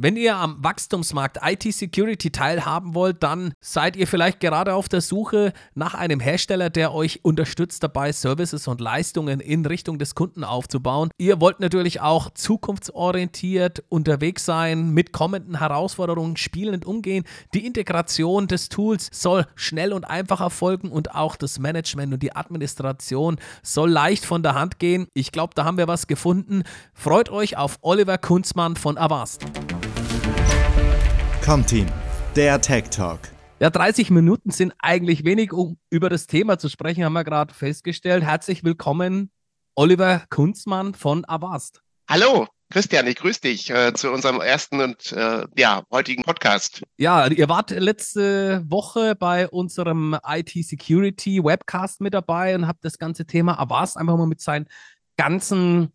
Wenn ihr am Wachstumsmarkt IT-Security teilhaben wollt, dann seid ihr vielleicht gerade auf der Suche nach einem Hersteller, der euch unterstützt dabei, Services und Leistungen in Richtung des Kunden aufzubauen. Ihr wollt natürlich auch zukunftsorientiert unterwegs sein, mit kommenden Herausforderungen spielend umgehen. Die Integration des Tools soll schnell und einfach erfolgen und auch das Management und die Administration soll leicht von der Hand gehen. Ich glaube, da haben wir was gefunden. Freut euch auf Oliver Kunzmann von Avast. Comteam, der Tech Talk. Ja, 30 Minuten sind eigentlich wenig, um über das Thema zu sprechen, haben wir gerade festgestellt. Herzlich willkommen, Oliver Kunzmann von Avast. Hallo, Christian, ich grüße dich äh, zu unserem ersten und äh, ja, heutigen Podcast. Ja, ihr wart letzte Woche bei unserem IT Security Webcast mit dabei und habt das ganze Thema Avast einfach mal mit seinen ganzen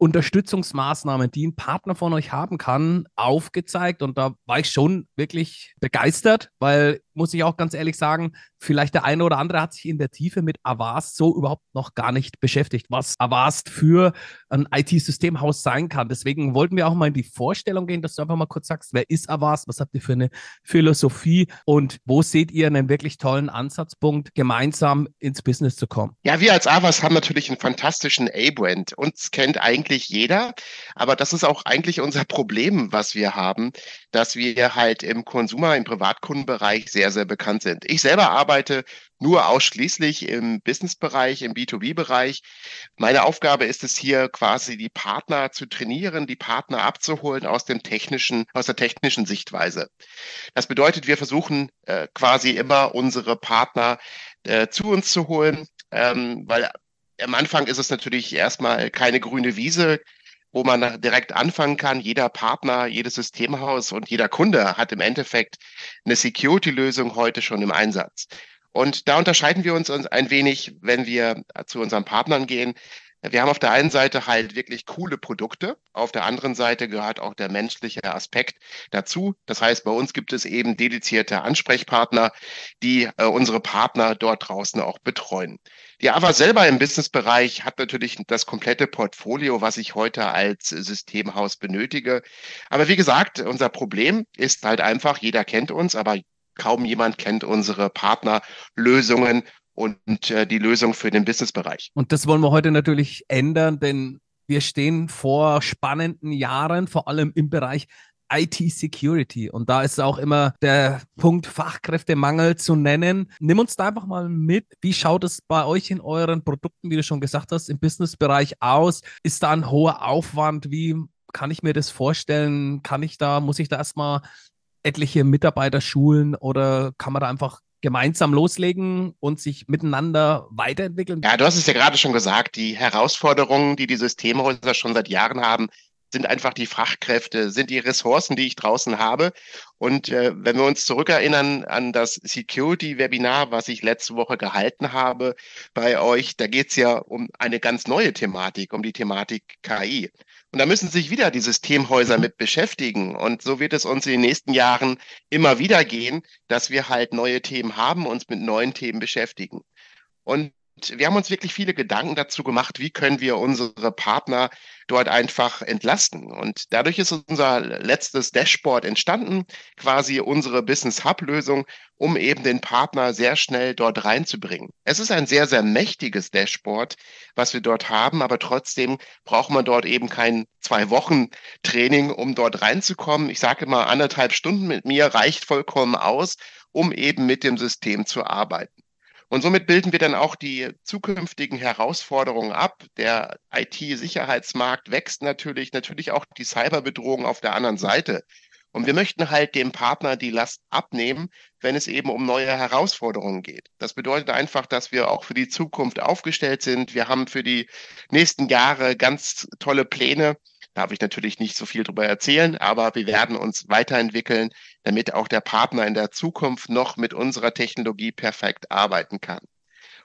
Unterstützungsmaßnahmen, die ein Partner von euch haben kann, aufgezeigt. Und da war ich schon wirklich begeistert, weil, muss ich auch ganz ehrlich sagen, vielleicht der eine oder andere hat sich in der Tiefe mit Avast so überhaupt noch gar nicht beschäftigt, was Avast für ein IT-Systemhaus sein kann. Deswegen wollten wir auch mal in die Vorstellung gehen, dass du einfach mal kurz sagst, wer ist Avast, was habt ihr für eine Philosophie und wo seht ihr einen wirklich tollen Ansatzpunkt, gemeinsam ins Business zu kommen? Ja, wir als Avast haben natürlich einen fantastischen A-Brand. Uns kennt eigentlich jeder, aber das ist auch eigentlich unser Problem, was wir haben, dass wir halt im Konsumer, im Privatkundenbereich sehr, sehr bekannt sind. Ich selber arbeite nur ausschließlich im Businessbereich, im B2B-Bereich. Meine Aufgabe ist es hier quasi die Partner zu trainieren, die Partner abzuholen aus dem technischen, aus der technischen Sichtweise. Das bedeutet, wir versuchen äh, quasi immer unsere Partner äh, zu uns zu holen, ähm, weil am Anfang ist es natürlich erstmal keine grüne Wiese, wo man direkt anfangen kann. Jeder Partner, jedes Systemhaus und jeder Kunde hat im Endeffekt eine Security-Lösung heute schon im Einsatz. Und da unterscheiden wir uns ein wenig, wenn wir zu unseren Partnern gehen. Wir haben auf der einen Seite halt wirklich coole Produkte, auf der anderen Seite gehört auch der menschliche Aspekt dazu. Das heißt, bei uns gibt es eben dedizierte Ansprechpartner, die äh, unsere Partner dort draußen auch betreuen. Die AVA selber im Businessbereich hat natürlich das komplette Portfolio, was ich heute als Systemhaus benötige. Aber wie gesagt, unser Problem ist halt einfach, jeder kennt uns, aber kaum jemand kennt unsere Partnerlösungen und äh, die Lösung für den Businessbereich. Und das wollen wir heute natürlich ändern, denn wir stehen vor spannenden Jahren, vor allem im Bereich IT-Security. Und da ist auch immer der Punkt Fachkräftemangel zu nennen. Nimm uns da einfach mal mit. Wie schaut es bei euch in euren Produkten, wie du schon gesagt hast, im Businessbereich aus? Ist da ein hoher Aufwand? Wie kann ich mir das vorstellen? Kann ich da, muss ich da erstmal etliche Mitarbeiter schulen oder kann man da einfach gemeinsam loslegen und sich miteinander weiterentwickeln? Ja, du hast es ja gerade schon gesagt, die Herausforderungen, die die Systemhäuser schon seit Jahren haben, sind einfach die Fachkräfte, sind die Ressourcen, die ich draußen habe. Und äh, wenn wir uns zurückerinnern an das Security-Webinar, was ich letzte Woche gehalten habe bei euch, da geht es ja um eine ganz neue Thematik, um die Thematik KI. Und da müssen sich wieder die Systemhäuser mit beschäftigen. Und so wird es uns in den nächsten Jahren immer wieder gehen, dass wir halt neue Themen haben, uns mit neuen Themen beschäftigen. Und wir haben uns wirklich viele Gedanken dazu gemacht, wie können wir unsere Partner dort einfach entlasten. Und dadurch ist unser letztes Dashboard entstanden, quasi unsere Business Hub Lösung, um eben den Partner sehr schnell dort reinzubringen. Es ist ein sehr, sehr mächtiges Dashboard, was wir dort haben, aber trotzdem braucht man dort eben kein zwei Wochen Training, um dort reinzukommen. Ich sage immer, anderthalb Stunden mit mir reicht vollkommen aus, um eben mit dem System zu arbeiten. Und somit bilden wir dann auch die zukünftigen Herausforderungen ab. Der IT-Sicherheitsmarkt wächst natürlich, natürlich auch die Cyberbedrohung auf der anderen Seite. Und wir möchten halt dem Partner die Last abnehmen, wenn es eben um neue Herausforderungen geht. Das bedeutet einfach, dass wir auch für die Zukunft aufgestellt sind. Wir haben für die nächsten Jahre ganz tolle Pläne darf ich natürlich nicht so viel darüber erzählen, aber wir werden uns weiterentwickeln, damit auch der Partner in der Zukunft noch mit unserer Technologie perfekt arbeiten kann.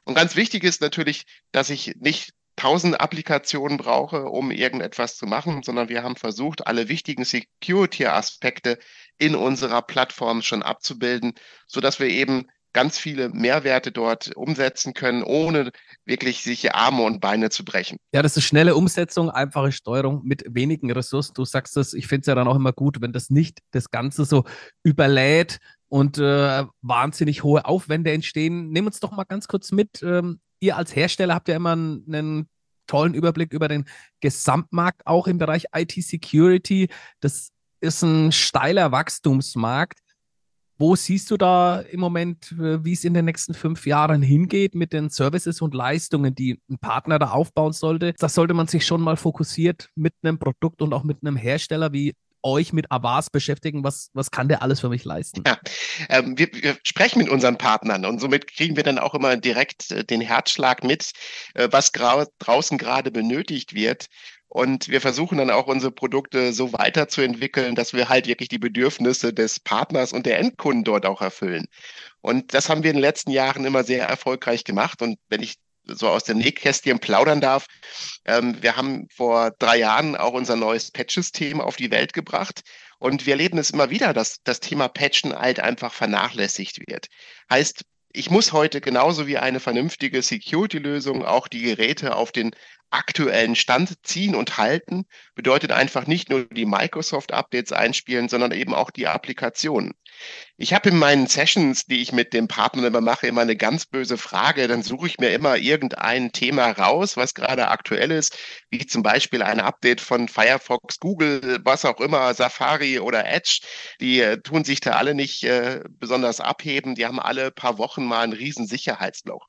Und ganz wichtig ist natürlich, dass ich nicht tausend Applikationen brauche, um irgendetwas zu machen, sondern wir haben versucht, alle wichtigen Security-Aspekte in unserer Plattform schon abzubilden, so dass wir eben ganz viele Mehrwerte dort umsetzen können, ohne wirklich sich Arme und Beine zu brechen. Ja, das ist schnelle Umsetzung, einfache Steuerung mit wenigen Ressourcen. Du sagst das, ich finde es ja dann auch immer gut, wenn das nicht das Ganze so überlädt und äh, wahnsinnig hohe Aufwände entstehen. Nehmen uns doch mal ganz kurz mit. Ähm, ihr als Hersteller habt ja immer einen, einen tollen Überblick über den Gesamtmarkt, auch im Bereich IT-Security. Das ist ein steiler Wachstumsmarkt. Wo siehst du da im Moment, äh, wie es in den nächsten fünf Jahren hingeht mit den Services und Leistungen, die ein Partner da aufbauen sollte? Da sollte man sich schon mal fokussiert mit einem Produkt und auch mit einem Hersteller wie euch mit Avas beschäftigen. Was, was kann der alles für mich leisten? Ja, ähm, wir, wir, sprechen mit unseren Partnern und somit kriegen wir dann auch immer direkt äh, den Herzschlag mit, äh, was draußen gerade benötigt wird. Und wir versuchen dann auch unsere Produkte so weiterzuentwickeln, dass wir halt wirklich die Bedürfnisse des Partners und der Endkunden dort auch erfüllen. Und das haben wir in den letzten Jahren immer sehr erfolgreich gemacht. Und wenn ich so aus dem Nähkästchen plaudern darf. Ähm, wir haben vor drei Jahren auch unser neues Patch-System auf die Welt gebracht. Und wir erleben es immer wieder, dass das Thema Patchen halt einfach vernachlässigt wird. Heißt, ich muss heute genauso wie eine vernünftige Security-Lösung auch die Geräte auf den aktuellen Stand ziehen und halten. Bedeutet einfach nicht nur die Microsoft-Updates einspielen, sondern eben auch die Applikationen. Ich habe in meinen Sessions, die ich mit dem Partner immer mache, immer eine ganz böse Frage. Dann suche ich mir immer irgendein Thema raus, was gerade aktuell ist, wie zum Beispiel ein Update von Firefox, Google, was auch immer, Safari oder Edge. Die äh, tun sich da alle nicht äh, besonders abheben. Die haben alle paar Wochen mal ein riesen Sicherheitsloch.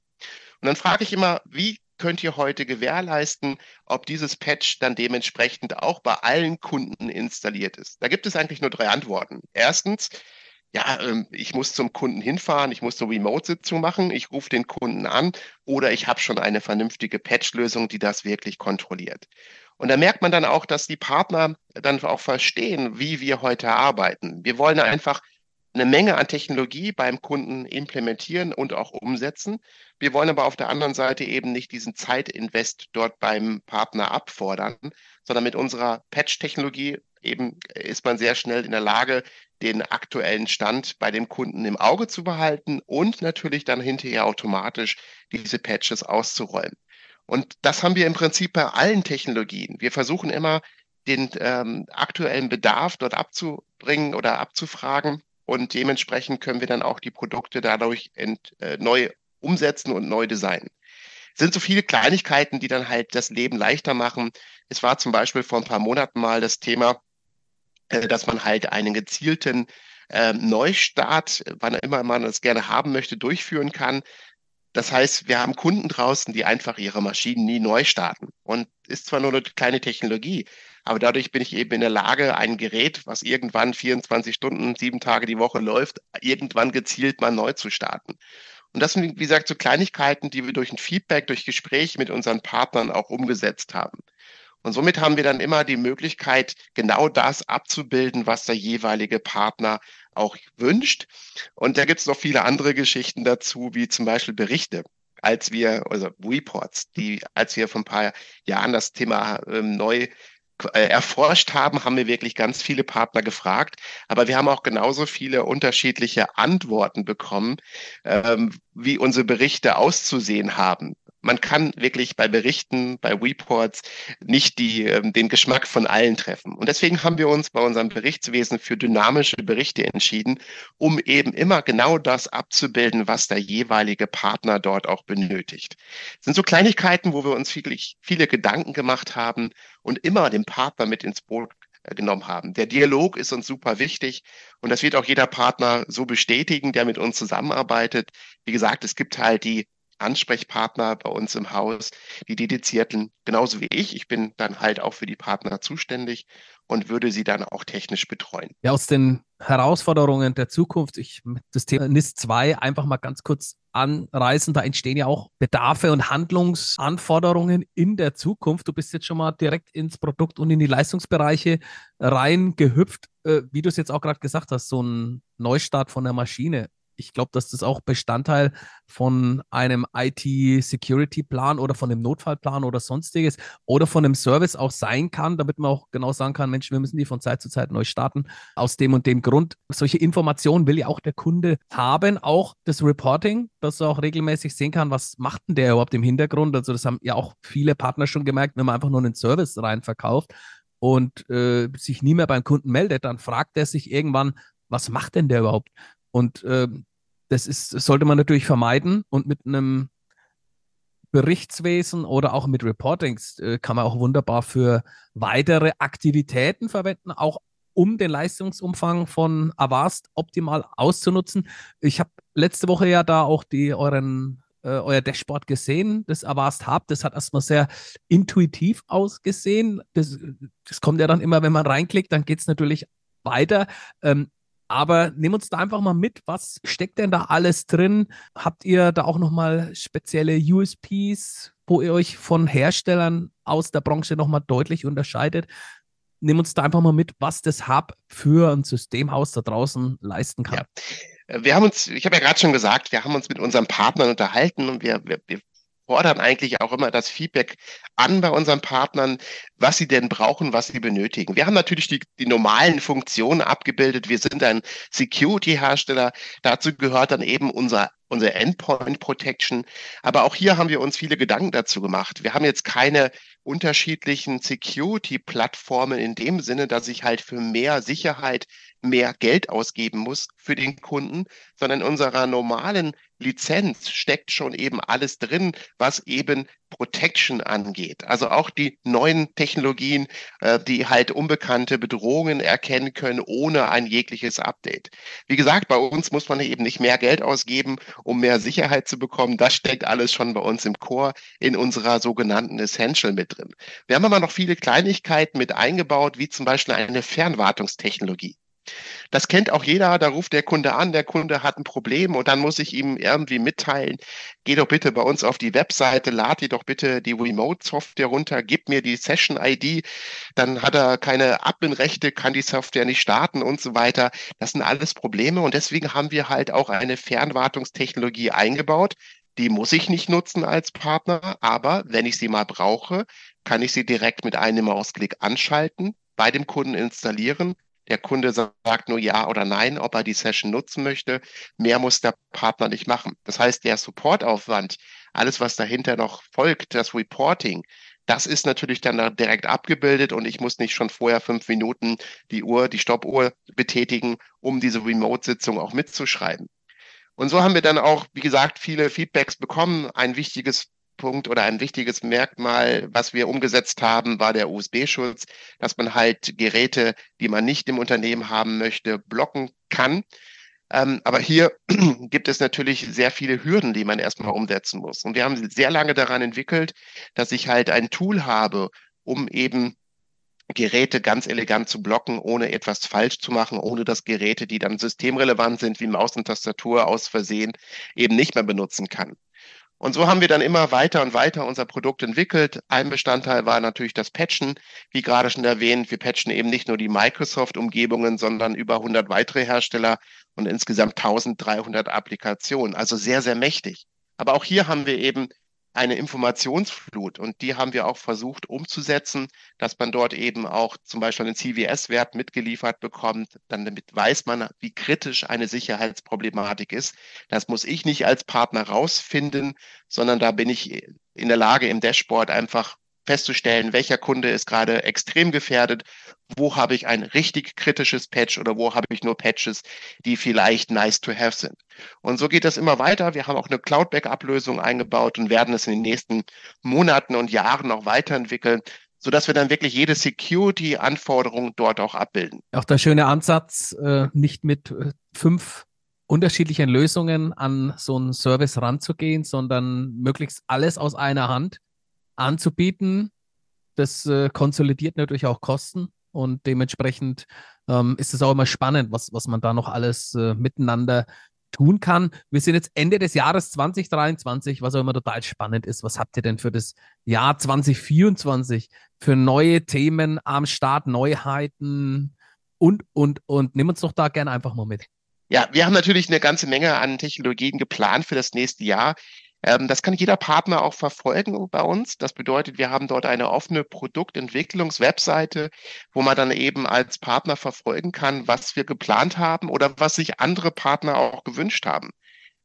Und dann frage ich immer, wie könnt ihr heute gewährleisten, ob dieses Patch dann dementsprechend auch bei allen Kunden installiert ist? Da gibt es eigentlich nur drei Antworten. Erstens, ja, ähm, ich muss zum Kunden hinfahren, ich muss eine Remote-Sitzung machen, ich rufe den Kunden an oder ich habe schon eine vernünftige Patch-Lösung, die das wirklich kontrolliert. Und da merkt man dann auch, dass die Partner dann auch verstehen, wie wir heute arbeiten. Wir wollen einfach eine Menge an Technologie beim Kunden implementieren und auch umsetzen. Wir wollen aber auf der anderen Seite eben nicht diesen Zeitinvest dort beim Partner abfordern, sondern mit unserer Patch-Technologie eben ist man sehr schnell in der Lage, den aktuellen Stand bei dem Kunden im Auge zu behalten und natürlich dann hinterher automatisch diese Patches auszurollen. Und das haben wir im Prinzip bei allen Technologien. Wir versuchen immer, den ähm, aktuellen Bedarf dort abzubringen oder abzufragen und dementsprechend können wir dann auch die Produkte dadurch ent, äh, neu umsetzen und neu designen. Es sind so viele Kleinigkeiten, die dann halt das Leben leichter machen. Es war zum Beispiel vor ein paar Monaten mal das Thema, äh, dass man halt einen gezielten äh, Neustart, wann immer man das gerne haben möchte, durchführen kann. Das heißt, wir haben Kunden draußen, die einfach ihre Maschinen nie neu starten. Und ist zwar nur eine kleine Technologie, aber dadurch bin ich eben in der Lage, ein Gerät, was irgendwann 24 Stunden, sieben Tage die Woche läuft, irgendwann gezielt mal neu zu starten. Und das sind, wie gesagt, so Kleinigkeiten, die wir durch ein Feedback, durch Gespräche mit unseren Partnern auch umgesetzt haben. Und somit haben wir dann immer die Möglichkeit, genau das abzubilden, was der jeweilige Partner auch wünscht. Und da gibt es noch viele andere Geschichten dazu, wie zum Beispiel Berichte als wir, also Reports, die, als wir vor ein paar Jahren das Thema ähm, neu erforscht haben, haben wir wirklich ganz viele Partner gefragt, aber wir haben auch genauso viele unterschiedliche Antworten bekommen, ähm, wie unsere Berichte auszusehen haben man kann wirklich bei Berichten, bei Reports nicht die, ähm, den Geschmack von allen treffen. Und deswegen haben wir uns bei unserem Berichtswesen für dynamische Berichte entschieden, um eben immer genau das abzubilden, was der jeweilige Partner dort auch benötigt. Das sind so Kleinigkeiten, wo wir uns wirklich viele Gedanken gemacht haben und immer den Partner mit ins Boot äh, genommen haben. Der Dialog ist uns super wichtig und das wird auch jeder Partner so bestätigen, der mit uns zusammenarbeitet. Wie gesagt, es gibt halt die Ansprechpartner bei uns im Haus, die dedizierten, genauso wie ich. Ich bin dann halt auch für die Partner zuständig und würde sie dann auch technisch betreuen. Ja, aus den Herausforderungen der Zukunft, ich das Thema NIS 2 einfach mal ganz kurz anreißen. Da entstehen ja auch Bedarfe und Handlungsanforderungen in der Zukunft. Du bist jetzt schon mal direkt ins Produkt und in die Leistungsbereiche reingehüpft. Äh, wie du es jetzt auch gerade gesagt hast, so ein Neustart von der Maschine ich glaube, dass das auch Bestandteil von einem IT-Security-Plan oder von einem Notfallplan oder sonstiges oder von einem Service auch sein kann, damit man auch genau sagen kann, Mensch, wir müssen die von Zeit zu Zeit neu starten. Aus dem und dem Grund. Solche Informationen will ja auch der Kunde haben, auch das Reporting, dass er auch regelmäßig sehen kann, was macht denn der überhaupt im Hintergrund. Also das haben ja auch viele Partner schon gemerkt, wenn man einfach nur einen Service rein verkauft und äh, sich nie mehr beim Kunden meldet, dann fragt er sich irgendwann, was macht denn der überhaupt? Und äh, das ist, sollte man natürlich vermeiden und mit einem Berichtswesen oder auch mit Reportings äh, kann man auch wunderbar für weitere Aktivitäten verwenden, auch um den Leistungsumfang von Avast optimal auszunutzen. Ich habe letzte Woche ja da auch die euren äh, euer Dashboard gesehen, das Avast Hub. Das hat erstmal sehr intuitiv ausgesehen. Das, das kommt ja dann immer, wenn man reinklickt, dann geht es natürlich weiter. Ähm, aber nimm uns da einfach mal mit, was steckt denn da alles drin? Habt ihr da auch nochmal spezielle USPs, wo ihr euch von Herstellern aus der Branche nochmal deutlich unterscheidet? Nimm uns da einfach mal mit, was das Hub für ein Systemhaus da draußen leisten kann. Ja. Wir haben uns, ich habe ja gerade schon gesagt, wir haben uns mit unseren Partnern unterhalten und wir, wir, wir fordern eigentlich auch immer das Feedback an bei unseren Partnern, was sie denn brauchen, was sie benötigen. Wir haben natürlich die, die normalen Funktionen abgebildet. Wir sind ein Security-Hersteller. Dazu gehört dann eben unser unsere Endpoint Protection. Aber auch hier haben wir uns viele Gedanken dazu gemacht. Wir haben jetzt keine unterschiedlichen Security-Plattformen in dem Sinne, dass ich halt für mehr Sicherheit mehr Geld ausgeben muss für den Kunden, sondern in unserer normalen Lizenz steckt schon eben alles drin, was eben Protection angeht. Also auch die neuen Technologien, äh, die halt unbekannte Bedrohungen erkennen können ohne ein jegliches Update. Wie gesagt, bei uns muss man eben nicht mehr Geld ausgeben, um mehr Sicherheit zu bekommen. Das steckt alles schon bei uns im Core in unserer sogenannten Essential mit drin. Wir haben aber noch viele Kleinigkeiten mit eingebaut, wie zum Beispiel eine Fernwartungstechnologie. Das kennt auch jeder, da ruft der Kunde an, der Kunde hat ein Problem und dann muss ich ihm irgendwie mitteilen, geh doch bitte bei uns auf die Webseite, lad dir doch bitte die Remote-Software runter, gib mir die Session-ID, dann hat er keine Admin-Rechte, kann die Software nicht starten und so weiter. Das sind alles Probleme und deswegen haben wir halt auch eine Fernwartungstechnologie eingebaut. Die muss ich nicht nutzen als Partner, aber wenn ich sie mal brauche, kann ich sie direkt mit einem Mausklick anschalten, bei dem Kunden installieren der Kunde sagt nur ja oder nein, ob er die Session nutzen möchte. Mehr muss der Partner nicht machen. Das heißt, der Supportaufwand, alles, was dahinter noch folgt, das Reporting, das ist natürlich dann direkt abgebildet und ich muss nicht schon vorher fünf Minuten die Uhr, die Stoppuhr betätigen, um diese Remote-Sitzung auch mitzuschreiben. Und so haben wir dann auch, wie gesagt, viele Feedbacks bekommen. Ein wichtiges Punkt oder ein wichtiges Merkmal, was wir umgesetzt haben, war der USB-Schutz, dass man halt Geräte, die man nicht im Unternehmen haben möchte, blocken kann. Ähm, aber hier gibt es natürlich sehr viele Hürden, die man erstmal umsetzen muss. Und wir haben sehr lange daran entwickelt, dass ich halt ein Tool habe, um eben Geräte ganz elegant zu blocken, ohne etwas falsch zu machen, ohne dass Geräte, die dann systemrelevant sind, wie Maus und Tastatur aus Versehen, eben nicht mehr benutzen kann. Und so haben wir dann immer weiter und weiter unser Produkt entwickelt. Ein Bestandteil war natürlich das Patchen. Wie gerade schon erwähnt, wir patchen eben nicht nur die Microsoft-Umgebungen, sondern über 100 weitere Hersteller und insgesamt 1300 Applikationen. Also sehr, sehr mächtig. Aber auch hier haben wir eben eine Informationsflut und die haben wir auch versucht umzusetzen, dass man dort eben auch zum Beispiel einen CVS-Wert mitgeliefert bekommt. Dann damit weiß man, wie kritisch eine Sicherheitsproblematik ist. Das muss ich nicht als Partner rausfinden, sondern da bin ich in der Lage, im Dashboard einfach festzustellen, welcher Kunde ist gerade extrem gefährdet, wo habe ich ein richtig kritisches Patch oder wo habe ich nur Patches, die vielleicht nice to have sind. Und so geht das immer weiter. Wir haben auch eine Cloud-Backup-Lösung eingebaut und werden es in den nächsten Monaten und Jahren noch weiterentwickeln, sodass wir dann wirklich jede Security-Anforderung dort auch abbilden. Auch der schöne Ansatz, äh, nicht mit äh, fünf unterschiedlichen Lösungen an so einen Service ranzugehen, sondern möglichst alles aus einer Hand anzubieten. Das äh, konsolidiert natürlich auch Kosten und dementsprechend ähm, ist es auch immer spannend, was, was man da noch alles äh, miteinander tun kann. Wir sind jetzt Ende des Jahres 2023, was auch immer total spannend ist. Was habt ihr denn für das Jahr 2024 für neue Themen am Start, Neuheiten und, und, und? Nimm uns doch da gerne einfach mal mit. Ja, wir haben natürlich eine ganze Menge an Technologien geplant für das nächste Jahr. Ähm, das kann jeder Partner auch verfolgen bei uns. Das bedeutet, wir haben dort eine offene Produktentwicklungswebseite, wo man dann eben als Partner verfolgen kann, was wir geplant haben oder was sich andere Partner auch gewünscht haben.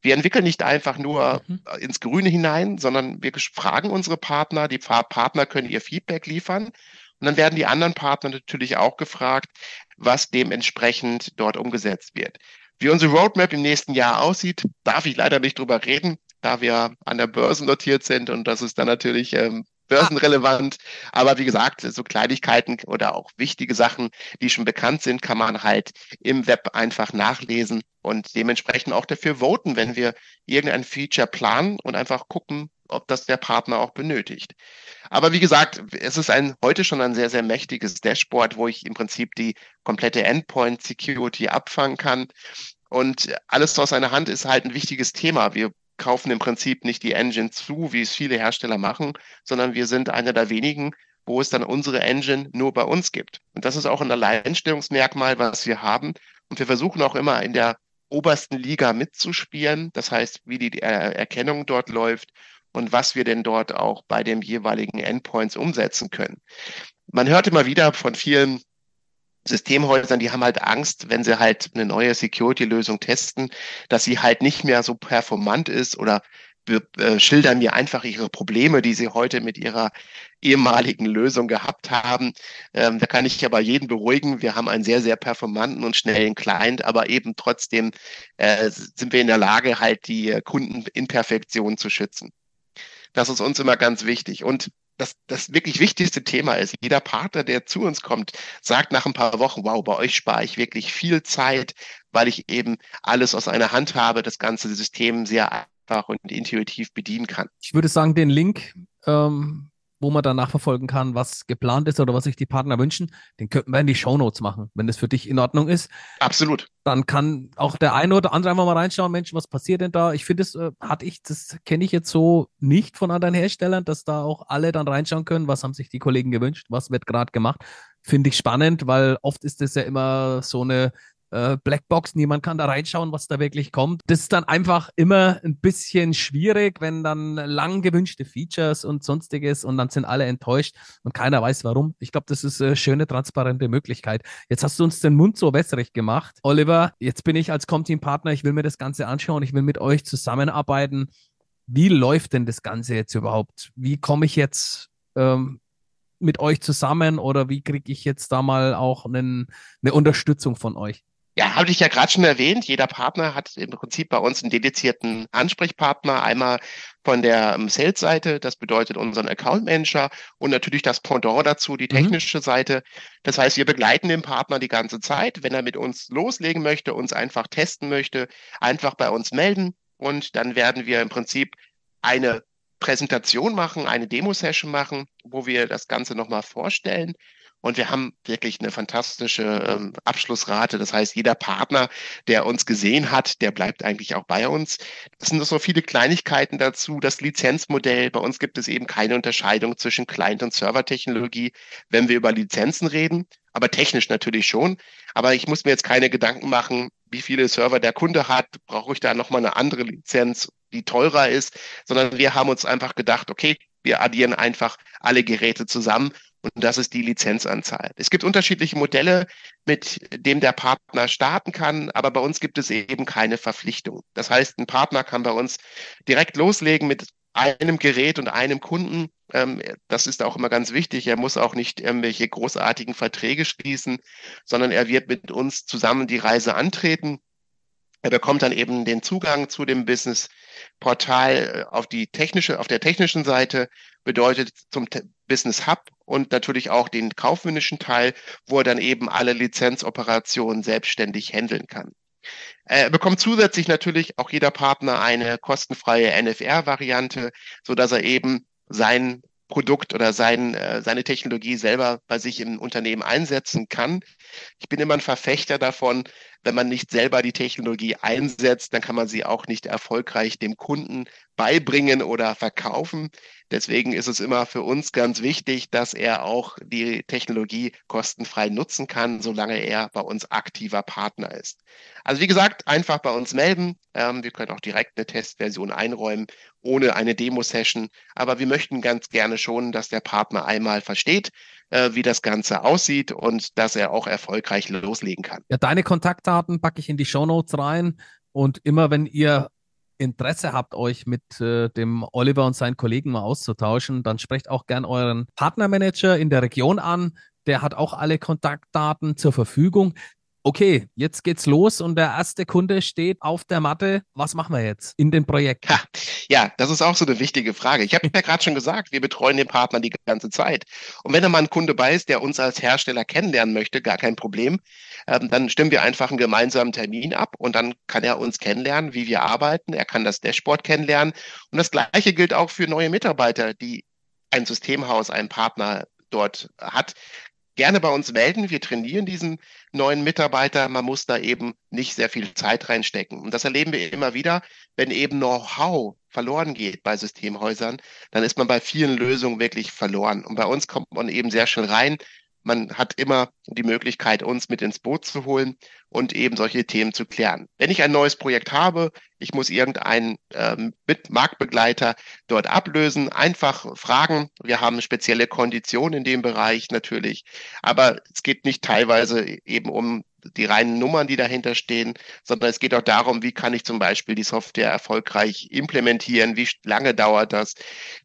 Wir entwickeln nicht einfach nur mhm. ins Grüne hinein, sondern wir fragen unsere Partner, die Partner können ihr Feedback liefern und dann werden die anderen Partner natürlich auch gefragt, was dementsprechend dort umgesetzt wird. Wie unsere Roadmap im nächsten Jahr aussieht, darf ich leider nicht drüber reden da wir an der Börse notiert sind und das ist dann natürlich ähm, börsenrelevant. Aber wie gesagt, so Kleinigkeiten oder auch wichtige Sachen, die schon bekannt sind, kann man halt im Web einfach nachlesen und dementsprechend auch dafür voten, wenn wir irgendein Feature planen und einfach gucken, ob das der Partner auch benötigt. Aber wie gesagt, es ist ein, heute schon ein sehr, sehr mächtiges Dashboard, wo ich im Prinzip die komplette Endpoint Security abfangen kann. Und alles aus einer Hand ist halt ein wichtiges Thema. Wir kaufen im Prinzip nicht die Engine zu, wie es viele Hersteller machen, sondern wir sind einer der wenigen, wo es dann unsere Engine nur bei uns gibt. Und das ist auch ein Alleinstellungsmerkmal, was wir haben. Und wir versuchen auch immer in der obersten Liga mitzuspielen. Das heißt, wie die Erkennung dort läuft und was wir denn dort auch bei den jeweiligen Endpoints umsetzen können. Man hört immer wieder von vielen Systemhäusern, die haben halt Angst, wenn sie halt eine neue Security-Lösung testen, dass sie halt nicht mehr so performant ist oder äh, schildern mir einfach ihre Probleme, die sie heute mit ihrer ehemaligen Lösung gehabt haben. Ähm, da kann ich aber jeden beruhigen. Wir haben einen sehr, sehr performanten und schnellen Client, aber eben trotzdem äh, sind wir in der Lage, halt die Kundenimperfektion zu schützen. Das ist uns immer ganz wichtig. Und das, das wirklich wichtigste Thema ist, jeder Partner, der zu uns kommt, sagt nach ein paar Wochen, wow, bei euch spare ich wirklich viel Zeit, weil ich eben alles aus einer Hand habe, das ganze System sehr einfach und intuitiv bedienen kann. Ich würde sagen, den Link ähm, wo man dann nachverfolgen kann, was geplant ist oder was sich die Partner wünschen, den könnten wir in die Show Notes machen, wenn das für dich in Ordnung ist. Absolut. Dann kann auch der eine oder andere einfach mal reinschauen, Mensch, was passiert denn da? Ich finde, das äh, hatte ich, das kenne ich jetzt so nicht von anderen Herstellern, dass da auch alle dann reinschauen können, was haben sich die Kollegen gewünscht, was wird gerade gemacht. Finde ich spannend, weil oft ist das ja immer so eine äh, Blackbox, niemand kann da reinschauen, was da wirklich kommt. Das ist dann einfach immer ein bisschen schwierig, wenn dann lang gewünschte Features und sonstiges und dann sind alle enttäuscht und keiner weiß warum. Ich glaube, das ist eine schöne, transparente Möglichkeit. Jetzt hast du uns den Mund so wässrig gemacht. Oliver, jetzt bin ich als Comteam-Partner, ich will mir das Ganze anschauen, ich will mit euch zusammenarbeiten. Wie läuft denn das Ganze jetzt überhaupt? Wie komme ich jetzt ähm, mit euch zusammen oder wie kriege ich jetzt da mal auch einen, eine Unterstützung von euch? Ja, habe ich ja gerade schon erwähnt. Jeder Partner hat im Prinzip bei uns einen dedizierten Ansprechpartner. Einmal von der ähm, Sales-Seite, das bedeutet unseren Account Manager und natürlich das Pendant dazu, die mhm. technische mhm. Seite. Das heißt, wir begleiten den Partner die ganze Zeit. Wenn er mit uns loslegen möchte, uns einfach testen möchte, einfach bei uns melden und dann werden wir im Prinzip eine Präsentation machen, eine Demo-Session machen, wo wir das Ganze nochmal vorstellen. Und wir haben wirklich eine fantastische ähm, Abschlussrate. Das heißt, jeder Partner, der uns gesehen hat, der bleibt eigentlich auch bei uns. Es sind so viele Kleinigkeiten dazu. Das Lizenzmodell. Bei uns gibt es eben keine Unterscheidung zwischen Client- und Servertechnologie, wenn wir über Lizenzen reden. Aber technisch natürlich schon. Aber ich muss mir jetzt keine Gedanken machen, wie viele Server der Kunde hat. Brauche ich da nochmal eine andere Lizenz, die teurer ist? Sondern wir haben uns einfach gedacht, okay, wir addieren einfach alle Geräte zusammen und das ist die Lizenzanzahl. Es gibt unterschiedliche Modelle, mit dem der Partner starten kann, aber bei uns gibt es eben keine Verpflichtung. Das heißt, ein Partner kann bei uns direkt loslegen mit einem Gerät und einem Kunden. Ähm, das ist auch immer ganz wichtig. Er muss auch nicht irgendwelche großartigen Verträge schließen, sondern er wird mit uns zusammen die Reise antreten. Er bekommt dann eben den Zugang zu dem Business-Portal äh, auf die technische, auf der technischen Seite, bedeutet zum Business Hub und natürlich auch den kaufmännischen Teil, wo er dann eben alle Lizenzoperationen selbstständig handeln kann. Er bekommt zusätzlich natürlich auch jeder Partner eine kostenfreie NFR-Variante, so dass er eben sein Produkt oder sein, äh, seine Technologie selber bei sich im Unternehmen einsetzen kann. Ich bin immer ein Verfechter davon, wenn man nicht selber die Technologie einsetzt, dann kann man sie auch nicht erfolgreich dem Kunden beibringen oder verkaufen. Deswegen ist es immer für uns ganz wichtig, dass er auch die Technologie kostenfrei nutzen kann, solange er bei uns aktiver Partner ist. Also wie gesagt, einfach bei uns melden. Ähm, wir können auch direkt eine Testversion einräumen, ohne eine Demo-Session. Aber wir möchten ganz gerne schon, dass der Partner einmal versteht, äh, wie das Ganze aussieht und dass er auch erfolgreich loslegen kann. Ja, deine Kontaktdaten packe ich in die Show Notes rein. Und immer wenn ihr Interesse habt, euch mit äh, dem Oliver und seinen Kollegen mal auszutauschen, dann sprecht auch gern euren Partnermanager in der Region an. Der hat auch alle Kontaktdaten zur Verfügung okay, jetzt geht's los und der erste Kunde steht auf der Matte. Was machen wir jetzt in dem Projekt? Ha, ja, das ist auch so eine wichtige Frage. Ich habe ja gerade schon gesagt, wir betreuen den Partner die ganze Zeit. Und wenn da mal ein Kunde bei ist, der uns als Hersteller kennenlernen möchte, gar kein Problem, ähm, dann stimmen wir einfach einen gemeinsamen Termin ab und dann kann er uns kennenlernen, wie wir arbeiten. Er kann das Dashboard kennenlernen. Und das Gleiche gilt auch für neue Mitarbeiter, die ein Systemhaus, einen Partner dort hat, gerne bei uns melden. Wir trainieren diesen neuen Mitarbeiter. Man muss da eben nicht sehr viel Zeit reinstecken. Und das erleben wir immer wieder, wenn eben Know-how verloren geht bei Systemhäusern, dann ist man bei vielen Lösungen wirklich verloren. Und bei uns kommt man eben sehr schnell rein, man hat immer die Möglichkeit, uns mit ins Boot zu holen und eben solche Themen zu klären. Wenn ich ein neues Projekt habe, ich muss irgendeinen ähm, Marktbegleiter dort ablösen, einfach fragen. Wir haben spezielle Konditionen in dem Bereich natürlich, aber es geht nicht teilweise eben um die reinen Nummern, die dahinter stehen, sondern es geht auch darum, wie kann ich zum Beispiel die Software erfolgreich implementieren, wie lange dauert das.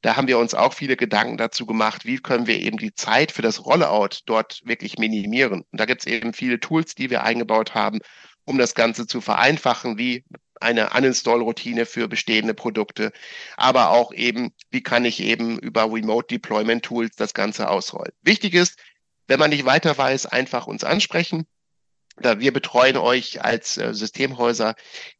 Da haben wir uns auch viele Gedanken dazu gemacht, wie können wir eben die Zeit für das Rollout dort wirklich minimieren. Und da gibt es eben viele Tools, die wir eingebaut haben, um das Ganze zu vereinfachen, wie eine Uninstall-Routine für bestehende Produkte, aber auch eben, wie kann ich eben über Remote Deployment Tools das Ganze ausrollen. Wichtig ist, wenn man nicht weiter weiß, einfach uns ansprechen wir betreuen euch als äh, Systemhäuser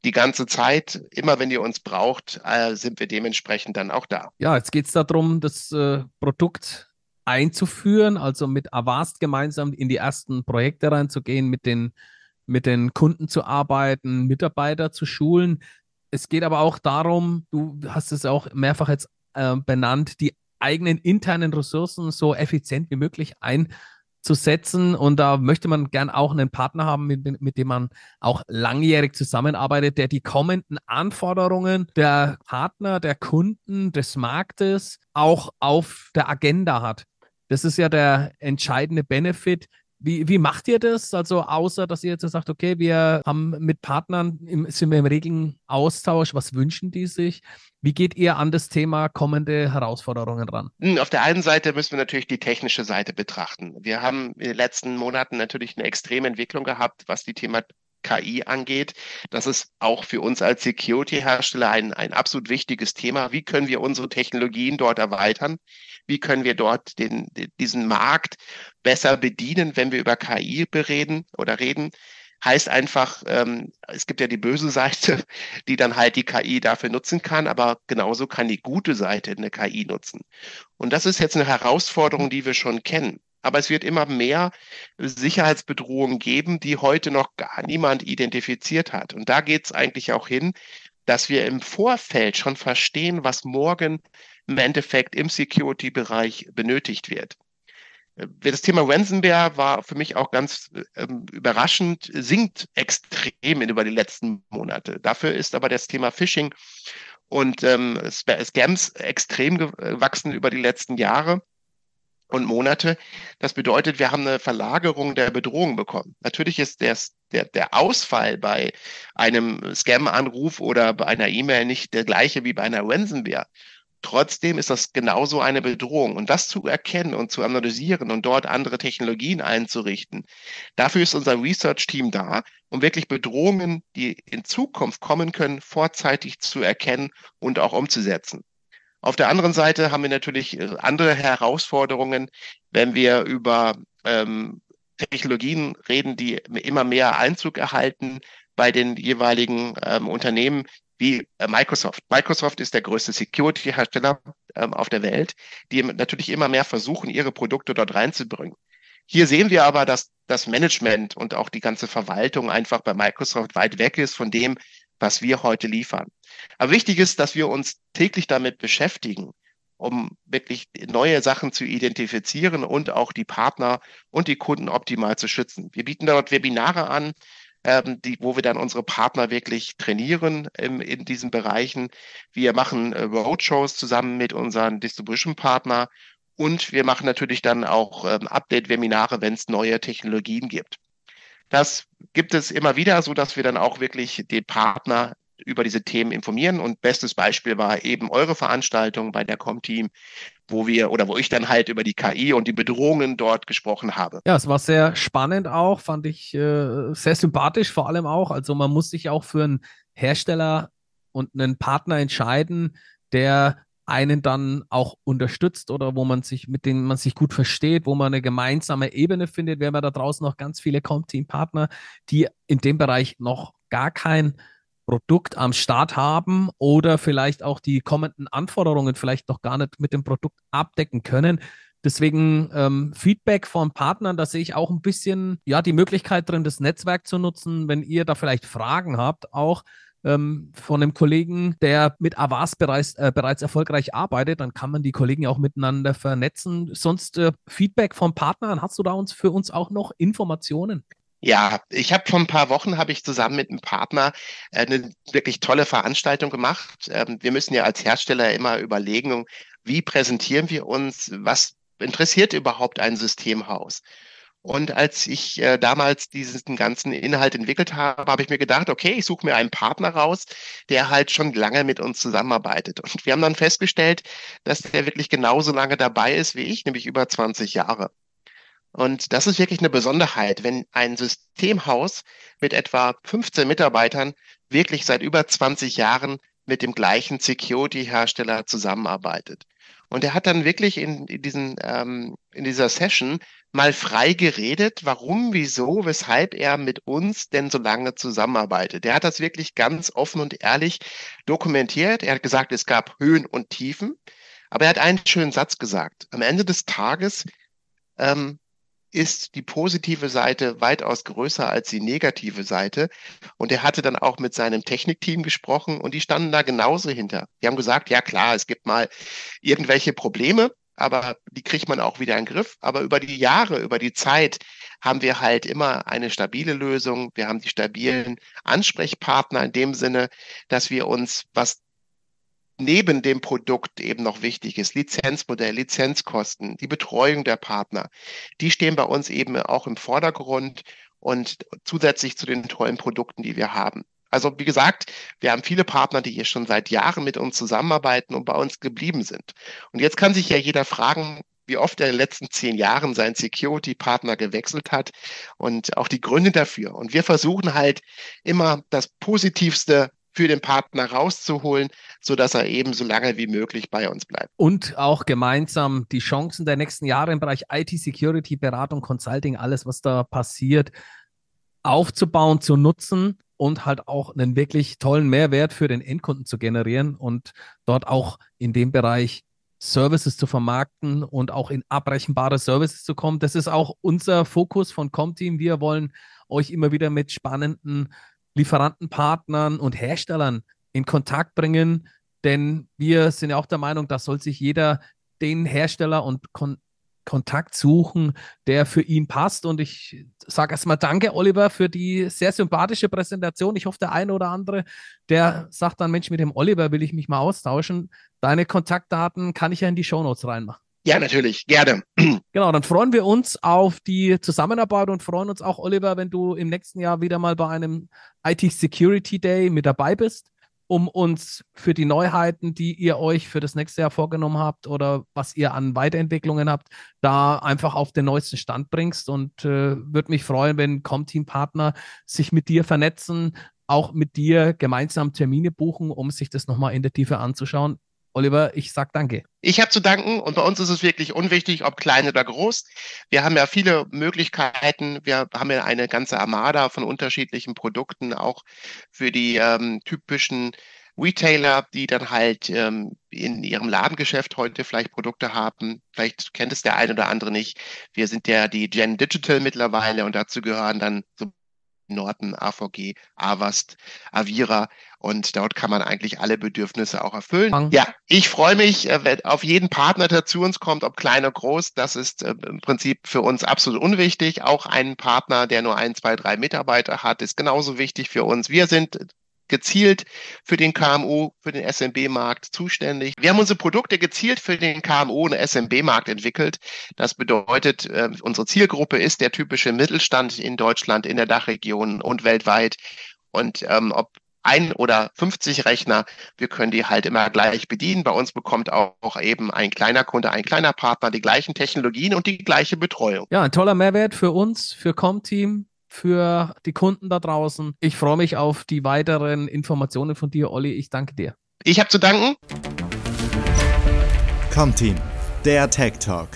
die ganze Zeit. Immer wenn ihr uns braucht, äh, sind wir dementsprechend dann auch da. Ja, jetzt geht es darum, das äh, Produkt einzuführen, also mit Avast gemeinsam in die ersten Projekte reinzugehen, mit den, mit den Kunden zu arbeiten, Mitarbeiter zu schulen. Es geht aber auch darum, du hast es auch mehrfach jetzt äh, benannt, die eigenen internen Ressourcen so effizient wie möglich einzusetzen zu setzen. Und da möchte man gern auch einen Partner haben, mit, mit dem man auch langjährig zusammenarbeitet, der die kommenden Anforderungen der Partner, der Kunden, des Marktes auch auf der Agenda hat. Das ist ja der entscheidende Benefit, wie, wie macht ihr das? Also außer, dass ihr jetzt sagt, okay, wir haben mit Partnern, im, sind wir im regen Austausch, was wünschen die sich? Wie geht ihr an das Thema kommende Herausforderungen ran? Hm, auf der einen Seite müssen wir natürlich die technische Seite betrachten. Wir haben in den letzten Monaten natürlich eine extreme Entwicklung gehabt, was die Thema KI angeht. Das ist auch für uns als Security-Hersteller ein, ein absolut wichtiges Thema. Wie können wir unsere Technologien dort erweitern? Wie können wir dort den, diesen Markt besser bedienen, wenn wir über KI bereden oder reden? Heißt einfach, ähm, es gibt ja die böse Seite, die dann halt die KI dafür nutzen kann, aber genauso kann die gute Seite eine KI nutzen. Und das ist jetzt eine Herausforderung, die wir schon kennen. Aber es wird immer mehr Sicherheitsbedrohungen geben, die heute noch gar niemand identifiziert hat. Und da geht es eigentlich auch hin, dass wir im Vorfeld schon verstehen, was morgen im Endeffekt im Security-Bereich benötigt wird. Das Thema Ransomware war für mich auch ganz ähm, überraschend, sinkt extrem über die letzten Monate. Dafür ist aber das Thema Phishing und ähm, Scams extrem gewachsen über die letzten Jahre und Monate. Das bedeutet, wir haben eine Verlagerung der Bedrohung bekommen. Natürlich ist der, der, der Ausfall bei einem Scam-Anruf oder bei einer E-Mail nicht der gleiche wie bei einer Ransomware. Trotzdem ist das genauso eine Bedrohung. Und das zu erkennen und zu analysieren und dort andere Technologien einzurichten, dafür ist unser Research-Team da, um wirklich Bedrohungen, die in Zukunft kommen können, vorzeitig zu erkennen und auch umzusetzen. Auf der anderen Seite haben wir natürlich äh, andere Herausforderungen, wenn wir über ähm, Technologien reden, die immer mehr Einzug erhalten bei den jeweiligen ähm, Unternehmen wie äh, Microsoft. Microsoft ist der größte Security-Hersteller ähm, auf der Welt, die natürlich immer mehr versuchen, ihre Produkte dort reinzubringen. Hier sehen wir aber, dass das Management und auch die ganze Verwaltung einfach bei Microsoft weit weg ist von dem, was wir heute liefern. Aber wichtig ist, dass wir uns täglich damit beschäftigen, um wirklich neue Sachen zu identifizieren und auch die Partner und die Kunden optimal zu schützen. Wir bieten dort Webinare an, ähm, die, wo wir dann unsere Partner wirklich trainieren im, in diesen Bereichen. Wir machen äh, Roadshows zusammen mit unseren Distribution-Partner und wir machen natürlich dann auch ähm, Update-Webinare, wenn es neue Technologien gibt. Das gibt es immer wieder, so dass wir dann auch wirklich den Partner über diese Themen informieren. Und bestes Beispiel war eben eure Veranstaltung bei der Comteam, wo wir oder wo ich dann halt über die KI und die Bedrohungen dort gesprochen habe. Ja, es war sehr spannend auch, fand ich äh, sehr sympathisch vor allem auch. Also man muss sich auch für einen Hersteller und einen Partner entscheiden, der einen dann auch unterstützt oder wo man sich, mit denen man sich gut versteht, wo man eine gemeinsame Ebene findet. Wir haben da draußen noch ganz viele Comteam-Partner, die in dem Bereich noch gar kein Produkt am Start haben oder vielleicht auch die kommenden Anforderungen vielleicht noch gar nicht mit dem Produkt abdecken können. Deswegen ähm, Feedback von Partnern, da sehe ich auch ein bisschen ja die Möglichkeit drin, das Netzwerk zu nutzen, wenn ihr da vielleicht Fragen habt, auch ähm, von einem Kollegen, der mit Avas bereits, äh, bereits erfolgreich arbeitet, dann kann man die Kollegen auch miteinander vernetzen. Sonst äh, Feedback von Partnern, hast du da uns für uns auch noch Informationen? Ja, ich habe vor ein paar Wochen habe ich zusammen mit einem Partner äh, eine wirklich tolle Veranstaltung gemacht. Ähm, wir müssen ja als Hersteller immer überlegen, wie präsentieren wir uns, was interessiert überhaupt ein Systemhaus? Und als ich äh, damals diesen ganzen Inhalt entwickelt habe, habe ich mir gedacht, okay, ich suche mir einen Partner raus, der halt schon lange mit uns zusammenarbeitet. Und wir haben dann festgestellt, dass der wirklich genauso lange dabei ist wie ich, nämlich über 20 Jahre. Und das ist wirklich eine Besonderheit, wenn ein Systemhaus mit etwa 15 Mitarbeitern wirklich seit über 20 Jahren mit dem gleichen Security-Hersteller zusammenarbeitet. Und er hat dann wirklich in, in, diesen, ähm, in dieser Session mal frei geredet, warum, wieso, weshalb er mit uns denn so lange zusammenarbeitet. Er hat das wirklich ganz offen und ehrlich dokumentiert. Er hat gesagt, es gab Höhen und Tiefen, aber er hat einen schönen Satz gesagt. Am Ende des Tages ähm, ist die positive Seite weitaus größer als die negative Seite. Und er hatte dann auch mit seinem Technikteam gesprochen und die standen da genauso hinter. Die haben gesagt, ja klar, es gibt mal irgendwelche Probleme, aber die kriegt man auch wieder in den Griff. Aber über die Jahre, über die Zeit haben wir halt immer eine stabile Lösung. Wir haben die stabilen Ansprechpartner in dem Sinne, dass wir uns, was neben dem Produkt eben noch wichtig ist. Lizenzmodell, Lizenzkosten, die Betreuung der Partner, die stehen bei uns eben auch im Vordergrund und zusätzlich zu den tollen Produkten, die wir haben. Also wie gesagt, wir haben viele Partner, die hier schon seit Jahren mit uns zusammenarbeiten und bei uns geblieben sind. Und jetzt kann sich ja jeder fragen, wie oft er in den letzten zehn Jahren seinen Security-Partner gewechselt hat und auch die Gründe dafür. Und wir versuchen halt immer das Positivste für den Partner rauszuholen, sodass er eben so lange wie möglich bei uns bleibt. Und auch gemeinsam die Chancen der nächsten Jahre im Bereich IT-Security, Beratung, Consulting, alles, was da passiert, aufzubauen, zu nutzen und halt auch einen wirklich tollen Mehrwert für den Endkunden zu generieren und dort auch in dem Bereich Services zu vermarkten und auch in abrechenbare Services zu kommen. Das ist auch unser Fokus von Comteam. Wir wollen euch immer wieder mit spannenden Lieferantenpartnern und Herstellern in Kontakt bringen, denn wir sind ja auch der Meinung, da soll sich jeder den Hersteller und Kon Kontakt suchen, der für ihn passt. Und ich sage erstmal Danke, Oliver, für die sehr sympathische Präsentation. Ich hoffe, der eine oder andere, der sagt dann, Mensch, mit dem Oliver will ich mich mal austauschen. Deine Kontaktdaten kann ich ja in die Shownotes reinmachen. Ja, natürlich, gerne. Genau, dann freuen wir uns auf die Zusammenarbeit und freuen uns auch, Oliver, wenn du im nächsten Jahr wieder mal bei einem IT Security Day mit dabei bist, um uns für die Neuheiten, die ihr euch für das nächste Jahr vorgenommen habt oder was ihr an Weiterentwicklungen habt, da einfach auf den neuesten Stand bringst. Und äh, würde mich freuen, wenn Comteam-Partner sich mit dir vernetzen, auch mit dir gemeinsam Termine buchen, um sich das nochmal in der Tiefe anzuschauen. Oliver, ich sag danke. Ich habe zu danken und bei uns ist es wirklich unwichtig, ob klein oder groß. Wir haben ja viele Möglichkeiten. Wir haben ja eine ganze Armada von unterschiedlichen Produkten, auch für die ähm, typischen Retailer, die dann halt ähm, in ihrem Ladengeschäft heute vielleicht Produkte haben. Vielleicht kennt es der eine oder andere nicht. Wir sind ja die Gen Digital mittlerweile und dazu gehören dann so Norton, AVG, Avast, Avira und dort kann man eigentlich alle Bedürfnisse auch erfüllen. Ja, ich freue mich äh, auf jeden Partner, der zu uns kommt, ob klein oder groß. Das ist äh, im Prinzip für uns absolut unwichtig. Auch ein Partner, der nur ein, zwei, drei Mitarbeiter hat, ist genauso wichtig für uns. Wir sind gezielt für den KMU, für den SMB-Markt zuständig. Wir haben unsere Produkte gezielt für den KMU und SMB-Markt entwickelt. Das bedeutet, äh, unsere Zielgruppe ist der typische Mittelstand in Deutschland, in der Dachregion und weltweit. Und ähm, ob ein oder 50 Rechner, wir können die halt immer gleich bedienen. Bei uns bekommt auch eben ein kleiner Kunde, ein kleiner Partner die gleichen Technologien und die gleiche Betreuung. Ja, ein toller Mehrwert für uns, für Comteam, für die Kunden da draußen. Ich freue mich auf die weiteren Informationen von dir, Olli. Ich danke dir. Ich habe zu danken. Comteam, der Tech Talk.